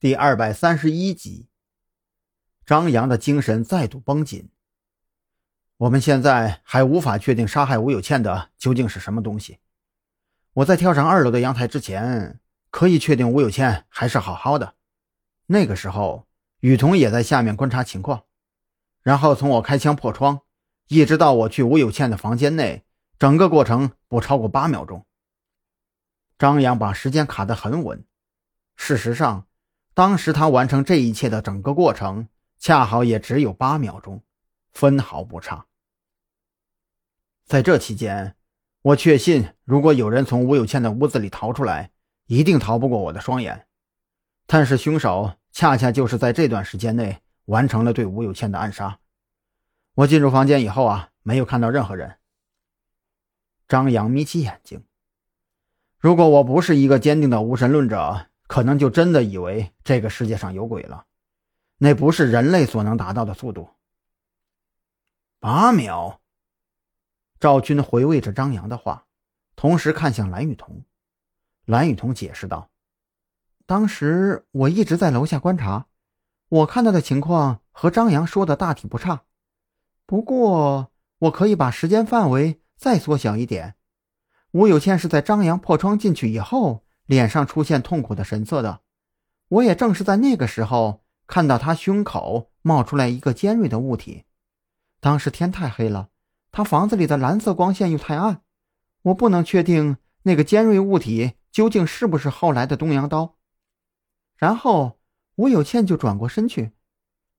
第二百三十一集，张扬的精神再度绷紧。我们现在还无法确定杀害吴有倩的究竟是什么东西。我在跳上二楼的阳台之前，可以确定吴有倩还是好好的。那个时候，雨桐也在下面观察情况。然后从我开枪破窗，一直到我去吴有倩的房间内，整个过程不超过八秒钟。张扬把时间卡得很稳。事实上。当时他完成这一切的整个过程，恰好也只有八秒钟，分毫不差。在这期间，我确信，如果有人从吴有倩的屋子里逃出来，一定逃不过我的双眼。但是凶手恰恰就是在这段时间内完成了对吴有倩的暗杀。我进入房间以后啊，没有看到任何人。张扬眯起眼睛，如果我不是一个坚定的无神论者。可能就真的以为这个世界上有鬼了，那不是人类所能达到的速度。八秒。赵军回味着张扬的话，同时看向蓝雨桐。蓝雨桐解释道：“当时我一直在楼下观察，我看到的情况和张扬说的大体不差。不过，我可以把时间范围再缩小一点。吴有倩是在张扬破窗进去以后。”脸上出现痛苦的神色的，我也正是在那个时候看到他胸口冒出来一个尖锐的物体。当时天太黑了，他房子里的蓝色光线又太暗，我不能确定那个尖锐物体究竟是不是后来的东洋刀。然后吴有倩就转过身去，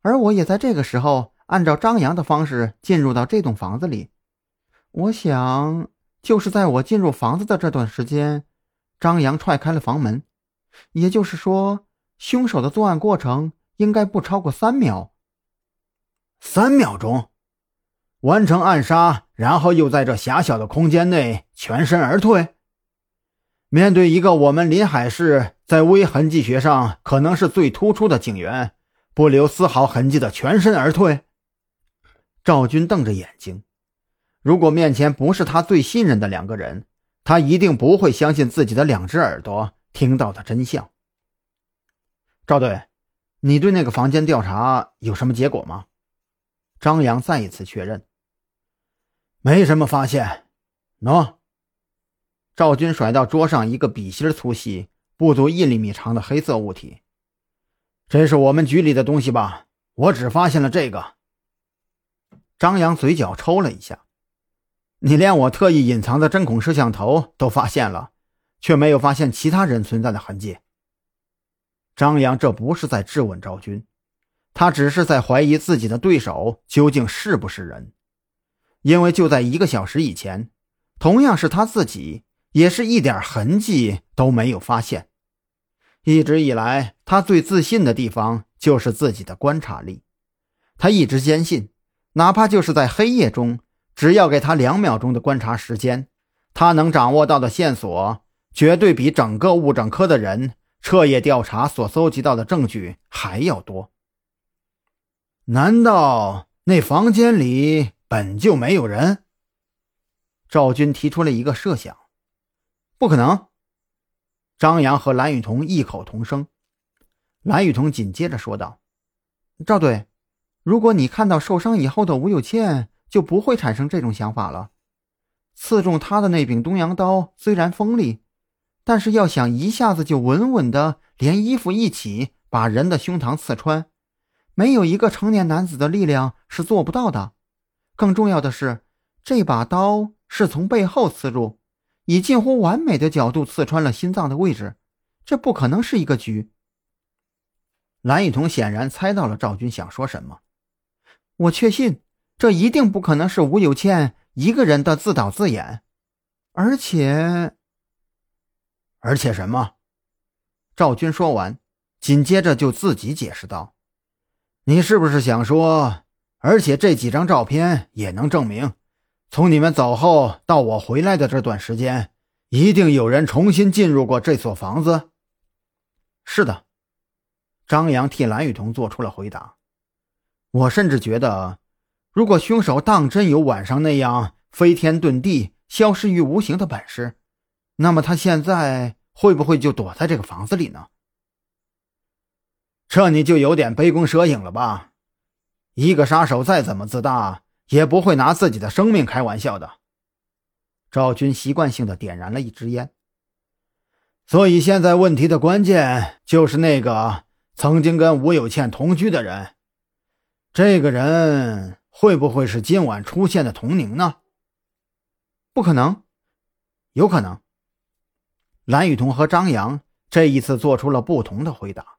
而我也在这个时候按照张扬的方式进入到这栋房子里。我想，就是在我进入房子的这段时间。张扬踹开了房门，也就是说，凶手的作案过程应该不超过三秒。三秒钟，完成暗杀，然后又在这狭小的空间内全身而退。面对一个我们临海市在微痕迹学上可能是最突出的警员，不留丝毫痕迹的全身而退。赵军瞪着眼睛，如果面前不是他最信任的两个人。他一定不会相信自己的两只耳朵听到的真相。赵队，你对那个房间调查有什么结果吗？张扬再一次确认，没什么发现。喏，赵军甩到桌上一个笔芯粗细、不足一厘米长的黑色物体，这是我们局里的东西吧？我只发现了这个。张扬嘴角抽了一下。你连我特意隐藏的针孔摄像头都发现了，却没有发现其他人存在的痕迹。张扬这不是在质问赵军，他只是在怀疑自己的对手究竟是不是人。因为就在一个小时以前，同样是他自己，也是一点痕迹都没有发现。一直以来，他最自信的地方就是自己的观察力。他一直坚信，哪怕就是在黑夜中。只要给他两秒钟的观察时间，他能掌握到的线索绝对比整个物证科的人彻夜调查所搜集到的证据还要多。难道那房间里本就没有人？赵军提出了一个设想。不可能。张扬和蓝雨桐异口同声。蓝雨桐紧接着说道：“赵队，如果你看到受伤以后的吴有倩。”就不会产生这种想法了。刺中他的那柄东洋刀虽然锋利，但是要想一下子就稳稳的连衣服一起把人的胸膛刺穿，没有一个成年男子的力量是做不到的。更重要的是，这把刀是从背后刺入，以近乎完美的角度刺穿了心脏的位置，这不可能是一个局。蓝雨桐显然猜到了赵军想说什么，我确信。这一定不可能是吴有倩一个人的自导自演，而且，而且什么？赵军说完，紧接着就自己解释道：“你是不是想说，而且这几张照片也能证明，从你们走后到我回来的这段时间，一定有人重新进入过这所房子？”是的，张扬替蓝雨桐做出了回答。我甚至觉得。如果凶手当真有晚上那样飞天遁地、消失于无形的本事，那么他现在会不会就躲在这个房子里呢？这你就有点杯弓蛇影了吧？一个杀手再怎么自大，也不会拿自己的生命开玩笑的。赵军习惯性的点燃了一支烟。所以现在问题的关键就是那个曾经跟吴有倩同居的人，这个人会不会是今晚出现的童宁呢？不可能，有可能。蓝雨桐和张扬这一次做出了不同的回答。